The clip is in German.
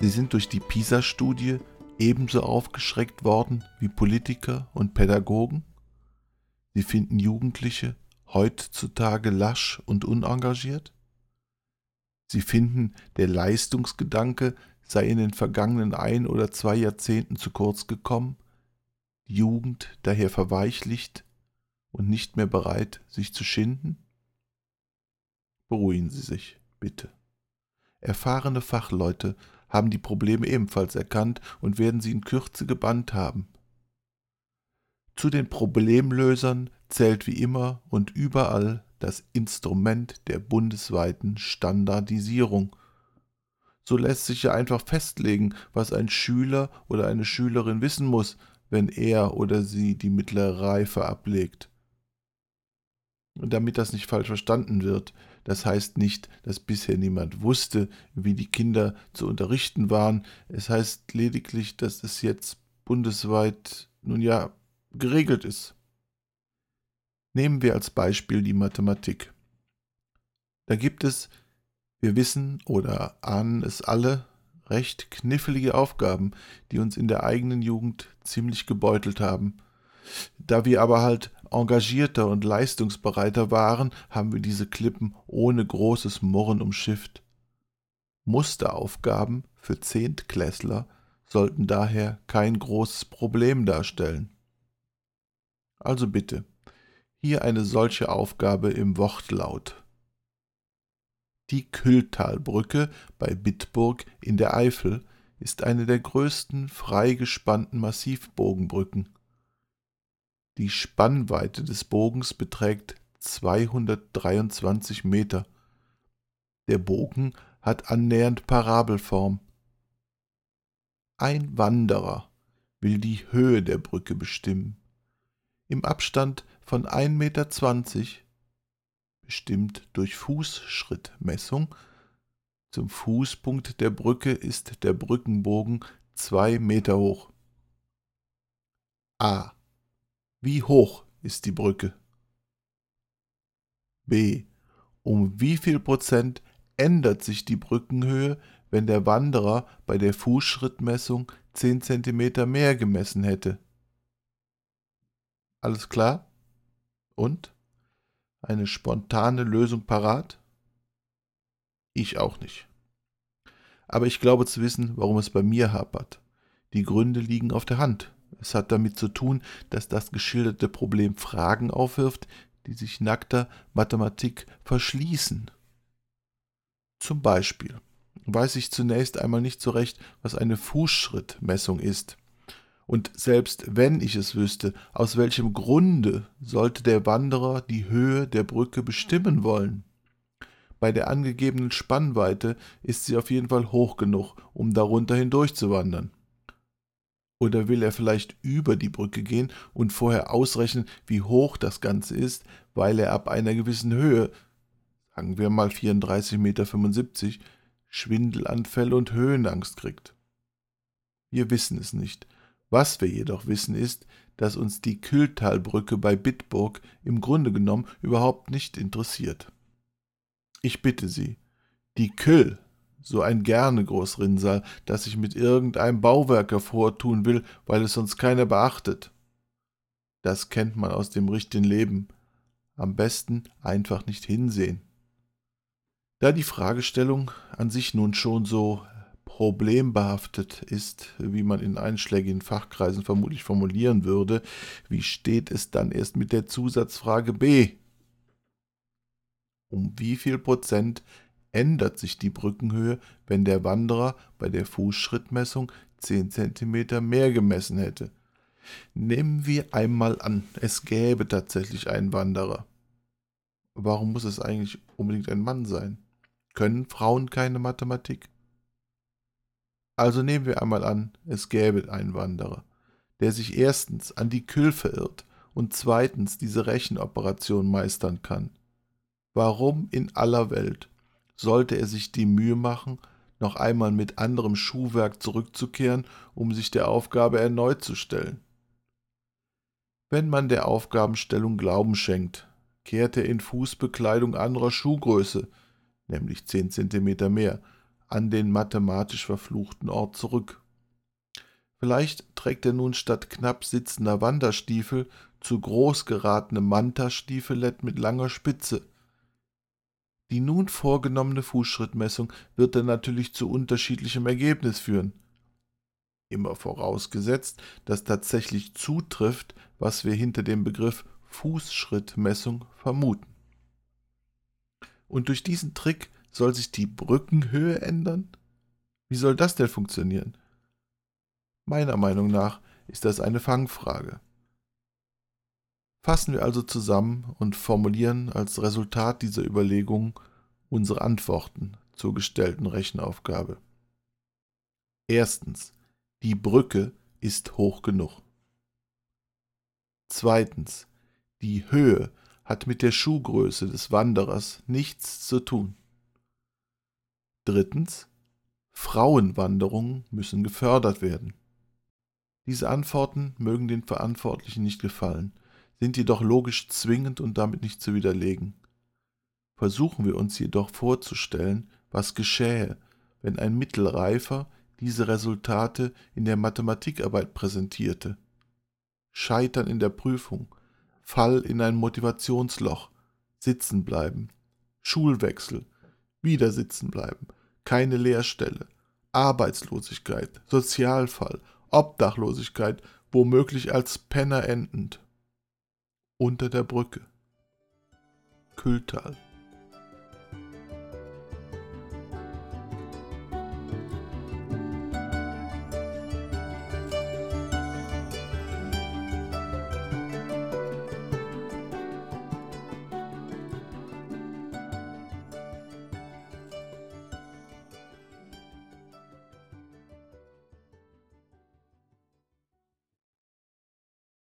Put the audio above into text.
Sie sind durch die PISA-Studie ebenso aufgeschreckt worden wie Politiker und Pädagogen? Sie finden Jugendliche heutzutage lasch und unengagiert? Sie finden, der Leistungsgedanke sei in den vergangenen ein oder zwei Jahrzehnten zu kurz gekommen, die Jugend daher verweichlicht und nicht mehr bereit, sich zu schinden? Beruhigen Sie sich, bitte. Erfahrene Fachleute haben die Probleme ebenfalls erkannt und werden sie in Kürze gebannt haben. Zu den Problemlösern zählt wie immer und überall das Instrument der bundesweiten Standardisierung. So lässt sich ja einfach festlegen, was ein Schüler oder eine Schülerin wissen muss, wenn er oder sie die mittlere Reife ablegt. Damit das nicht falsch verstanden wird, das heißt nicht, dass bisher niemand wusste, wie die Kinder zu unterrichten waren. Es heißt lediglich, dass es jetzt bundesweit, nun ja, geregelt ist. Nehmen wir als Beispiel die Mathematik. Da gibt es, wir wissen oder ahnen es alle, recht knifflige Aufgaben, die uns in der eigenen Jugend ziemlich gebeutelt haben. Da wir aber halt engagierter und leistungsbereiter waren, haben wir diese Klippen ohne großes Murren umschifft. Musteraufgaben für Zehntklässler sollten daher kein großes Problem darstellen. Also bitte, hier eine solche Aufgabe im Wortlaut. Die Kühltalbrücke bei Bitburg in der Eifel ist eine der größten freigespannten Massivbogenbrücken. Die Spannweite des Bogens beträgt 223 Meter. Der Bogen hat annähernd Parabelform. Ein Wanderer will die Höhe der Brücke bestimmen. Im Abstand von 1,20 Meter, bestimmt durch Fußschrittmessung. Zum Fußpunkt der Brücke ist der Brückenbogen zwei Meter hoch. A. Wie hoch ist die Brücke? B. Um wie viel Prozent ändert sich die Brückenhöhe, wenn der Wanderer bei der Fußschrittmessung 10 cm mehr gemessen hätte? Alles klar? Und? Eine spontane Lösung parat? Ich auch nicht. Aber ich glaube zu wissen, warum es bei mir hapert. Die Gründe liegen auf der Hand. Es hat damit zu tun, dass das geschilderte Problem Fragen aufwirft, die sich nackter Mathematik verschließen. Zum Beispiel weiß ich zunächst einmal nicht so recht, was eine Fußschrittmessung ist. Und selbst wenn ich es wüsste, aus welchem Grunde sollte der Wanderer die Höhe der Brücke bestimmen wollen? Bei der angegebenen Spannweite ist sie auf jeden Fall hoch genug, um darunter hindurchzuwandern. Oder will er vielleicht über die Brücke gehen und vorher ausrechnen, wie hoch das Ganze ist, weil er ab einer gewissen Höhe, sagen wir mal 34,75 Meter, Schwindelanfälle und Höhenangst kriegt? Wir wissen es nicht was wir jedoch wissen ist, dass uns die Kühltalbrücke bei Bitburg im Grunde genommen überhaupt nicht interessiert. Ich bitte Sie, die Küll, so ein gerne Großrinnsal, das sich mit irgendeinem Bauwerk hervortun will, weil es sonst keiner beachtet. Das kennt man aus dem richtigen Leben. Am besten einfach nicht hinsehen. Da die Fragestellung an sich nun schon so problembehaftet ist, wie man in einschlägigen Fachkreisen vermutlich formulieren würde, wie steht es dann erst mit der Zusatzfrage B? Um wie viel Prozent ändert sich die Brückenhöhe, wenn der Wanderer bei der Fußschrittmessung 10 cm mehr gemessen hätte? Nehmen wir einmal an, es gäbe tatsächlich einen Wanderer. Warum muss es eigentlich unbedingt ein Mann sein? Können Frauen keine Mathematik? Also nehmen wir einmal an, es gäbe einen Wanderer, der sich erstens an die Kühl verirrt und zweitens diese Rechenoperation meistern kann. Warum in aller Welt sollte er sich die Mühe machen, noch einmal mit anderem Schuhwerk zurückzukehren, um sich der Aufgabe erneut zu stellen? Wenn man der Aufgabenstellung Glauben schenkt, kehrt er in Fußbekleidung anderer Schuhgröße, nämlich 10 cm mehr, an den mathematisch verfluchten Ort zurück. Vielleicht trägt er nun statt knapp sitzender Wanderstiefel zu groß geratene Manta-Stiefelett mit langer Spitze. Die nun vorgenommene Fußschrittmessung wird dann natürlich zu unterschiedlichem Ergebnis führen. Immer vorausgesetzt, dass tatsächlich zutrifft, was wir hinter dem Begriff Fußschrittmessung vermuten. Und durch diesen Trick soll sich die Brückenhöhe ändern? Wie soll das denn funktionieren? Meiner Meinung nach ist das eine Fangfrage. Fassen wir also zusammen und formulieren als Resultat dieser Überlegungen unsere Antworten zur gestellten Rechenaufgabe. Erstens, die Brücke ist hoch genug. Zweitens, die Höhe hat mit der Schuhgröße des Wanderers nichts zu tun. Drittens, Frauenwanderungen müssen gefördert werden. Diese Antworten mögen den Verantwortlichen nicht gefallen, sind jedoch logisch zwingend und damit nicht zu widerlegen. Versuchen wir uns jedoch vorzustellen, was geschähe, wenn ein Mittelreifer diese Resultate in der Mathematikarbeit präsentierte. Scheitern in der Prüfung, Fall in ein Motivationsloch, sitzen bleiben, Schulwechsel, wieder sitzen bleiben, keine Lehrstelle, Arbeitslosigkeit, Sozialfall, Obdachlosigkeit, womöglich als Penner endend. Unter der Brücke. Kühltal.